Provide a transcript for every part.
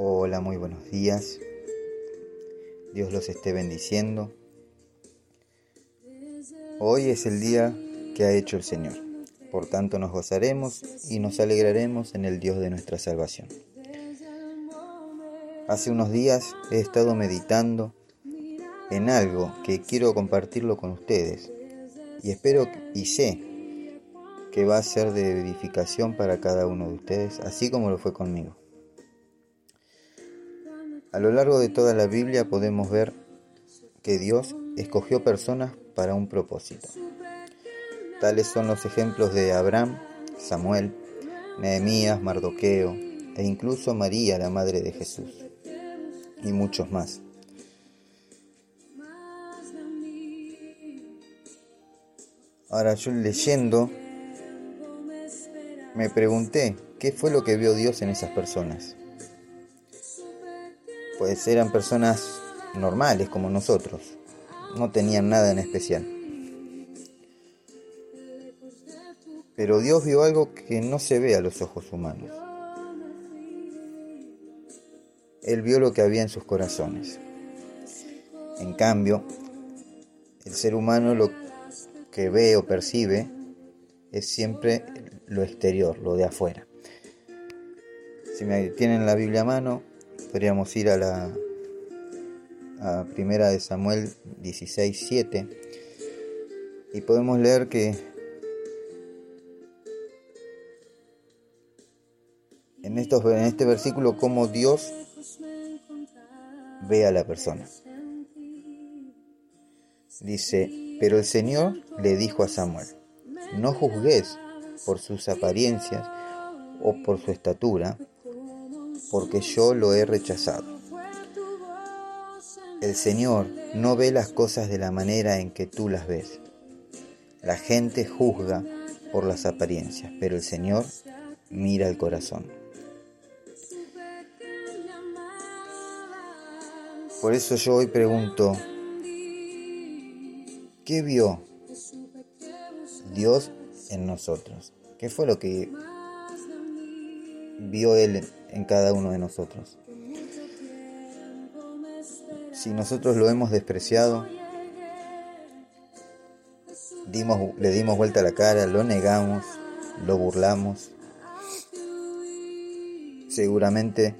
Hola, muy buenos días. Dios los esté bendiciendo. Hoy es el día que ha hecho el Señor. Por tanto nos gozaremos y nos alegraremos en el Dios de nuestra salvación. Hace unos días he estado meditando en algo que quiero compartirlo con ustedes y espero y sé que va a ser de edificación para cada uno de ustedes, así como lo fue conmigo. A lo largo de toda la Biblia podemos ver que Dios escogió personas para un propósito. Tales son los ejemplos de Abraham, Samuel, Nehemías, Mardoqueo e incluso María, la madre de Jesús, y muchos más. Ahora yo leyendo me pregunté qué fue lo que vio Dios en esas personas. Pues eran personas normales como nosotros, no tenían nada en especial. Pero Dios vio algo que no se ve a los ojos humanos. Él vio lo que había en sus corazones. En cambio, el ser humano lo que ve o percibe es siempre lo exterior, lo de afuera. Si me tienen la Biblia a mano, podríamos ir a la primera de Samuel 16, 7 y podemos leer que en, estos, en este versículo cómo Dios ve a la persona. Dice, pero el Señor le dijo a Samuel, no juzgues por sus apariencias o por su estatura, porque yo lo he rechazado. El Señor no ve las cosas de la manera en que tú las ves. La gente juzga por las apariencias, pero el Señor mira el corazón. Por eso yo hoy pregunto, ¿qué vio Dios en nosotros? ¿Qué fue lo que vio Él en cada uno de nosotros? Si nosotros lo hemos despreciado, dimos, le dimos vuelta a la cara, lo negamos, lo burlamos, seguramente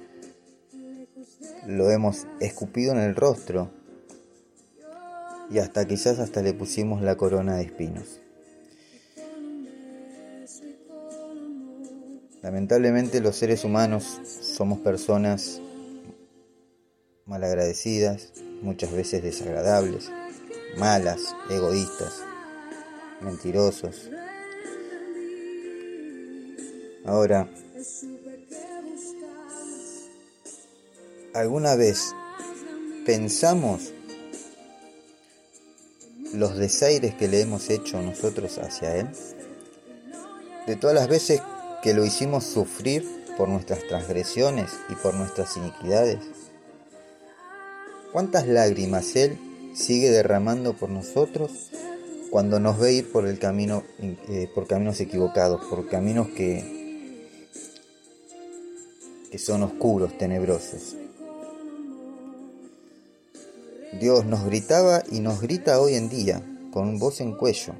lo hemos escupido en el rostro y hasta quizás hasta le pusimos la corona de espinos. Lamentablemente los seres humanos somos personas malagradecidas, muchas veces desagradables, malas, egoístas, mentirosos. Ahora, ¿alguna vez pensamos los desaires que le hemos hecho nosotros hacia Él? De todas las veces que lo hicimos sufrir por nuestras transgresiones y por nuestras iniquidades? ¿Cuántas lágrimas Él sigue derramando por nosotros cuando nos ve ir por el camino, eh, por caminos equivocados, por caminos que, que son oscuros, tenebrosos? Dios nos gritaba y nos grita hoy en día con voz en cuello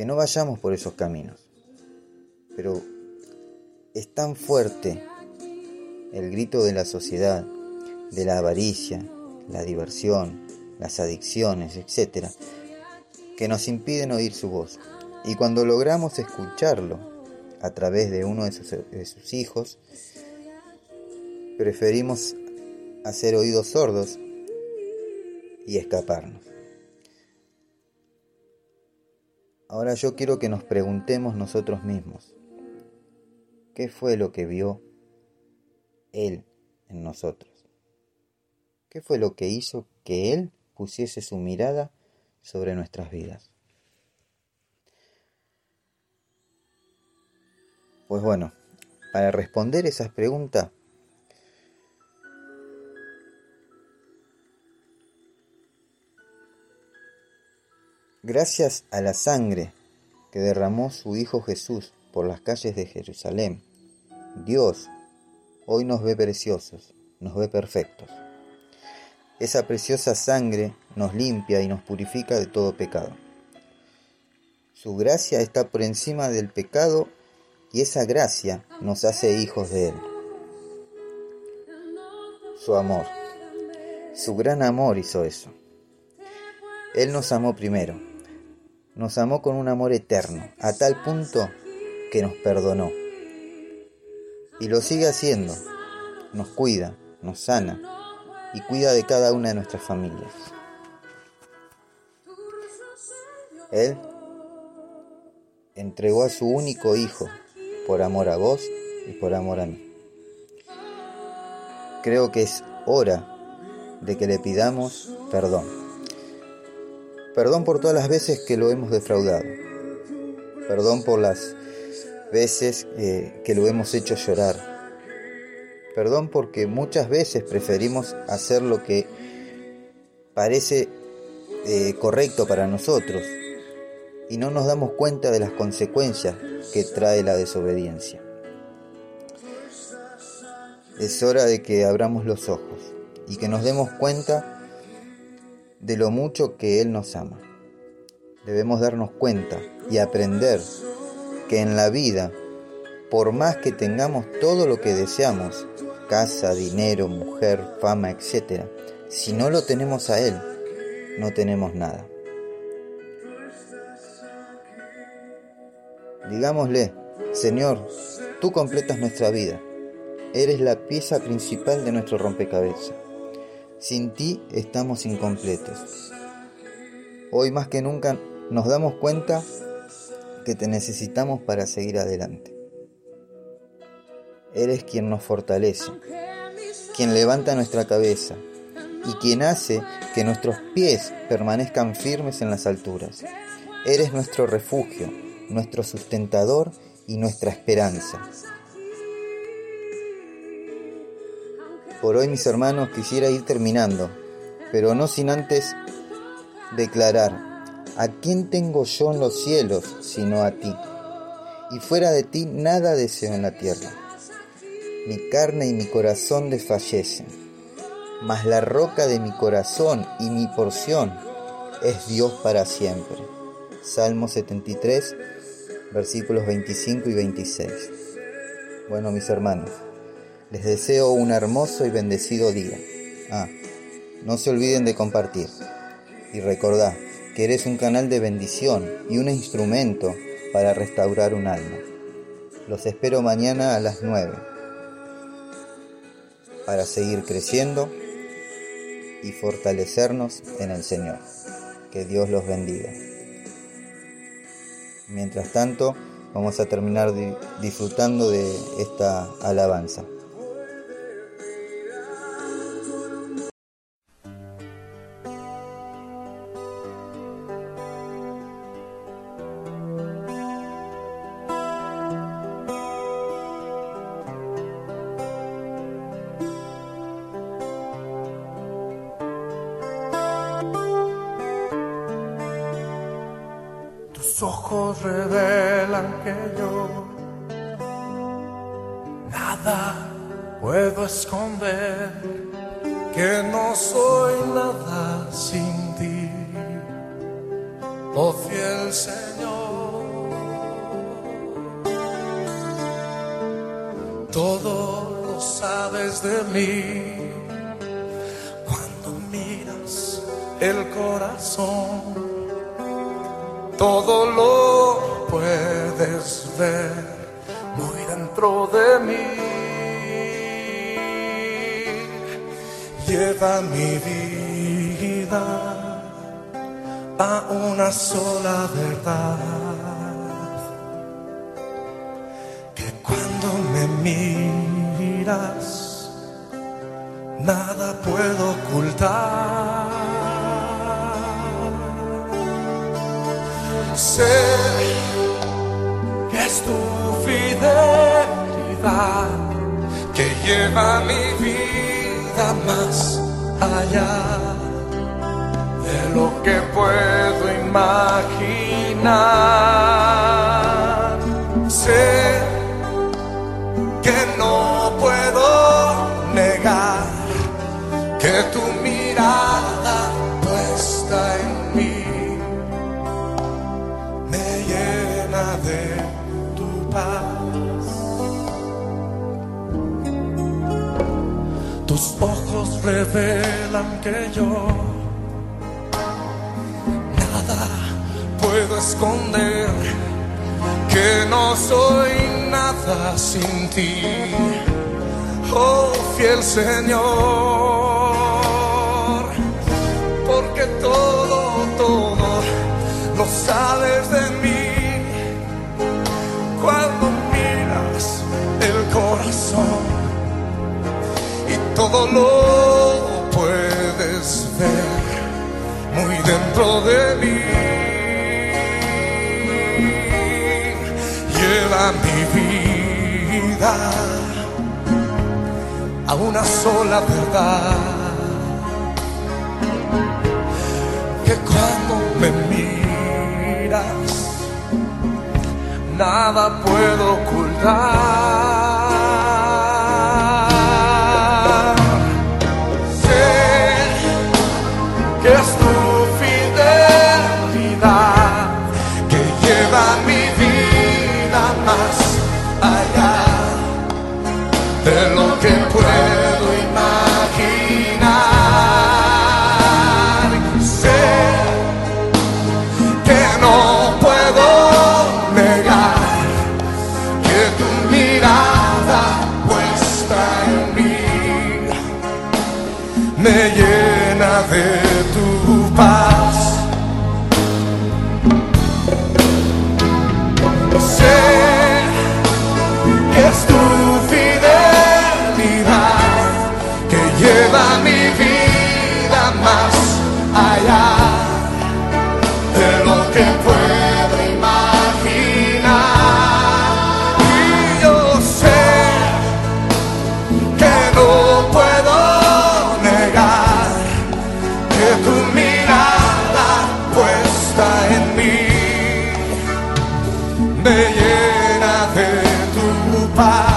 que no vayamos por esos caminos. Pero es tan fuerte el grito de la sociedad, de la avaricia, la diversión, las adicciones, etc., que nos impiden oír su voz. Y cuando logramos escucharlo a través de uno de sus, de sus hijos, preferimos hacer oídos sordos y escaparnos. Ahora yo quiero que nos preguntemos nosotros mismos, ¿qué fue lo que vio Él en nosotros? ¿Qué fue lo que hizo que Él pusiese su mirada sobre nuestras vidas? Pues bueno, para responder esas preguntas, Gracias a la sangre que derramó su Hijo Jesús por las calles de Jerusalén, Dios hoy nos ve preciosos, nos ve perfectos. Esa preciosa sangre nos limpia y nos purifica de todo pecado. Su gracia está por encima del pecado y esa gracia nos hace hijos de Él. Su amor, su gran amor hizo eso. Él nos amó primero, nos amó con un amor eterno, a tal punto que nos perdonó. Y lo sigue haciendo, nos cuida, nos sana y cuida de cada una de nuestras familias. Él entregó a su único hijo por amor a vos y por amor a mí. Creo que es hora de que le pidamos perdón. Perdón por todas las veces que lo hemos defraudado. Perdón por las veces eh, que lo hemos hecho llorar. Perdón porque muchas veces preferimos hacer lo que parece eh, correcto para nosotros y no nos damos cuenta de las consecuencias que trae la desobediencia. Es hora de que abramos los ojos y que nos demos cuenta de lo mucho que Él nos ama. Debemos darnos cuenta y aprender que en la vida, por más que tengamos todo lo que deseamos, casa, dinero, mujer, fama, etc., si no lo tenemos a Él, no tenemos nada. Digámosle, Señor, tú completas nuestra vida. Eres la pieza principal de nuestro rompecabezas. Sin ti estamos incompletos. Hoy más que nunca nos damos cuenta que te necesitamos para seguir adelante. Eres quien nos fortalece, quien levanta nuestra cabeza y quien hace que nuestros pies permanezcan firmes en las alturas. Eres nuestro refugio, nuestro sustentador y nuestra esperanza. Por hoy, mis hermanos, quisiera ir terminando, pero no sin antes declarar, ¿a quién tengo yo en los cielos sino a ti? Y fuera de ti nada deseo en la tierra. Mi carne y mi corazón desfallecen, mas la roca de mi corazón y mi porción es Dios para siempre. Salmo 73, versículos 25 y 26. Bueno, mis hermanos, les deseo un hermoso y bendecido día. Ah, no se olviden de compartir. Y recordad que eres un canal de bendición y un instrumento para restaurar un alma. Los espero mañana a las 9 para seguir creciendo y fortalecernos en el Señor. Que Dios los bendiga. Mientras tanto, vamos a terminar disfrutando de esta alabanza. Ojos revelan que yo nada puedo esconder, que no soy nada sin ti, oh fiel Señor. Todo lo sabes de mí cuando miras el corazón todo lo puedes ver muy dentro de mí. Lleva mi vida a una sola verdad. Que cuando me miras, nada puedo ocultar. sé que es tu fidelidad que lleva mi vida más allá de lo que puedo imaginar. Sé que no puedo negar que tú Tus ojos revelan que yo nada puedo esconder, que no soy nada sin ti, oh fiel Señor, porque todo, todo lo sabes de mí a una sola verdad. Que cuando me miras, nada puedo ocultar. Es tu fidelidad que lleva mi vida más allá de lo que puedo imaginar. Y yo sé que no puedo negar que tu mirada puesta en mí me tu fire.